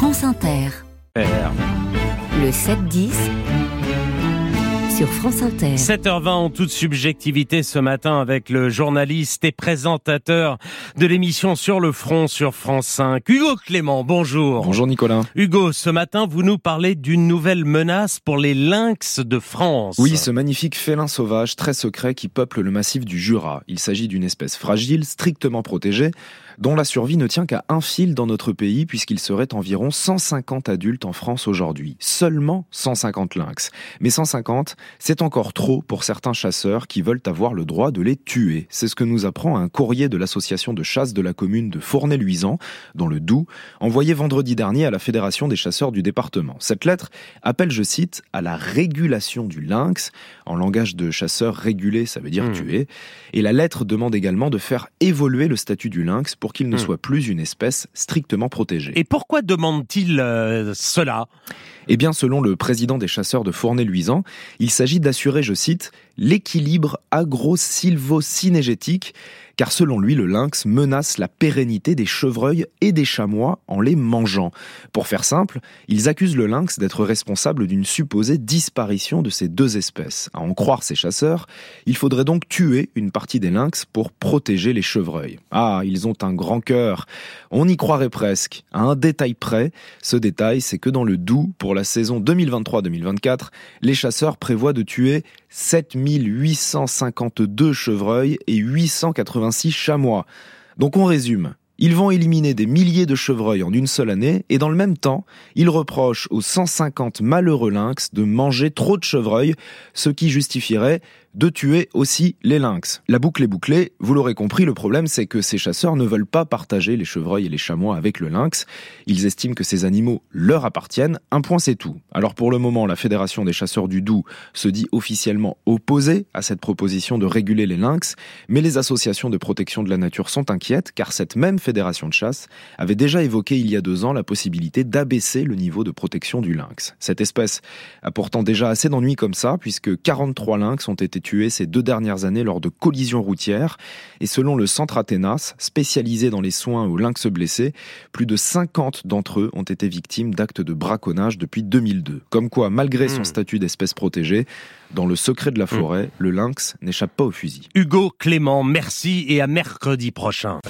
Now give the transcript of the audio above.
France Inter. Le 7-10 sur France Inter. 7h20 en toute subjectivité ce matin avec le journaliste et présentateur de l'émission Sur le front sur France 5, Hugo Clément. Bonjour. Bonjour Nicolas. Hugo, ce matin vous nous parlez d'une nouvelle menace pour les lynx de France. Oui, ce magnifique félin sauvage très secret qui peuple le massif du Jura. Il s'agit d'une espèce fragile, strictement protégée, dont la survie ne tient qu'à un fil dans notre pays puisqu'il serait environ 150 adultes en France aujourd'hui. Seulement 150 lynx. Mais 150, c'est encore trop pour certains chasseurs qui veulent avoir le droit de les tuer. C'est ce que nous apprend un courrier de l'association de chasse de la commune de Fournay-Luisan, dans le Doubs, envoyé vendredi dernier à la Fédération des chasseurs du département. Cette lettre appelle, je cite, à la régulation du lynx. En langage de chasseur, réguler, ça veut dire hmm. tuer. Et la lettre demande également de faire évoluer le statut du lynx pour qu'il ne hmm. soit plus une espèce strictement protégée. Et pourquoi demande-t-il euh, cela? Eh bien, selon le président des chasseurs de Fournay-Luisan, il s'agit d'assurer, je cite, l'équilibre agro-sylvo-synégétique car selon lui, le lynx menace la pérennité des chevreuils et des chamois en les mangeant. Pour faire simple, ils accusent le lynx d'être responsable d'une supposée disparition de ces deux espèces. À en croire ces chasseurs, il faudrait donc tuer une partie des lynx pour protéger les chevreuils. Ah, ils ont un grand cœur. On y croirait presque. À un détail près, ce détail, c'est que dans le Doubs, pour la saison 2023-2024, les chasseurs prévoient de tuer 7852 chevreuils et 886 chamois. Donc on résume. Ils vont éliminer des milliers de chevreuils en une seule année et dans le même temps, ils reprochent aux 150 malheureux lynx de manger trop de chevreuils, ce qui justifierait de tuer aussi les lynx. La boucle est bouclée, vous l'aurez compris, le problème c'est que ces chasseurs ne veulent pas partager les chevreuils et les chamois avec le lynx. Ils estiment que ces animaux leur appartiennent, un point c'est tout. Alors pour le moment, la Fédération des chasseurs du Doubs se dit officiellement opposée à cette proposition de réguler les lynx, mais les associations de protection de la nature sont inquiètes car cette même fédération de chasse avait déjà évoqué il y a deux ans la possibilité d'abaisser le niveau de protection du lynx. Cette espèce a pourtant déjà assez d'ennuis comme ça puisque 43 lynx ont été tués ces deux dernières années lors de collisions routières. Et selon le centre Athénas, spécialisé dans les soins aux lynx blessés, plus de 50 d'entre eux ont été victimes d'actes de braconnage depuis 2002. Comme quoi, malgré son hmm. statut d'espèce protégée, dans le secret de la hmm. forêt, le lynx n'échappe pas au fusil. Hugo Clément, merci et à mercredi prochain.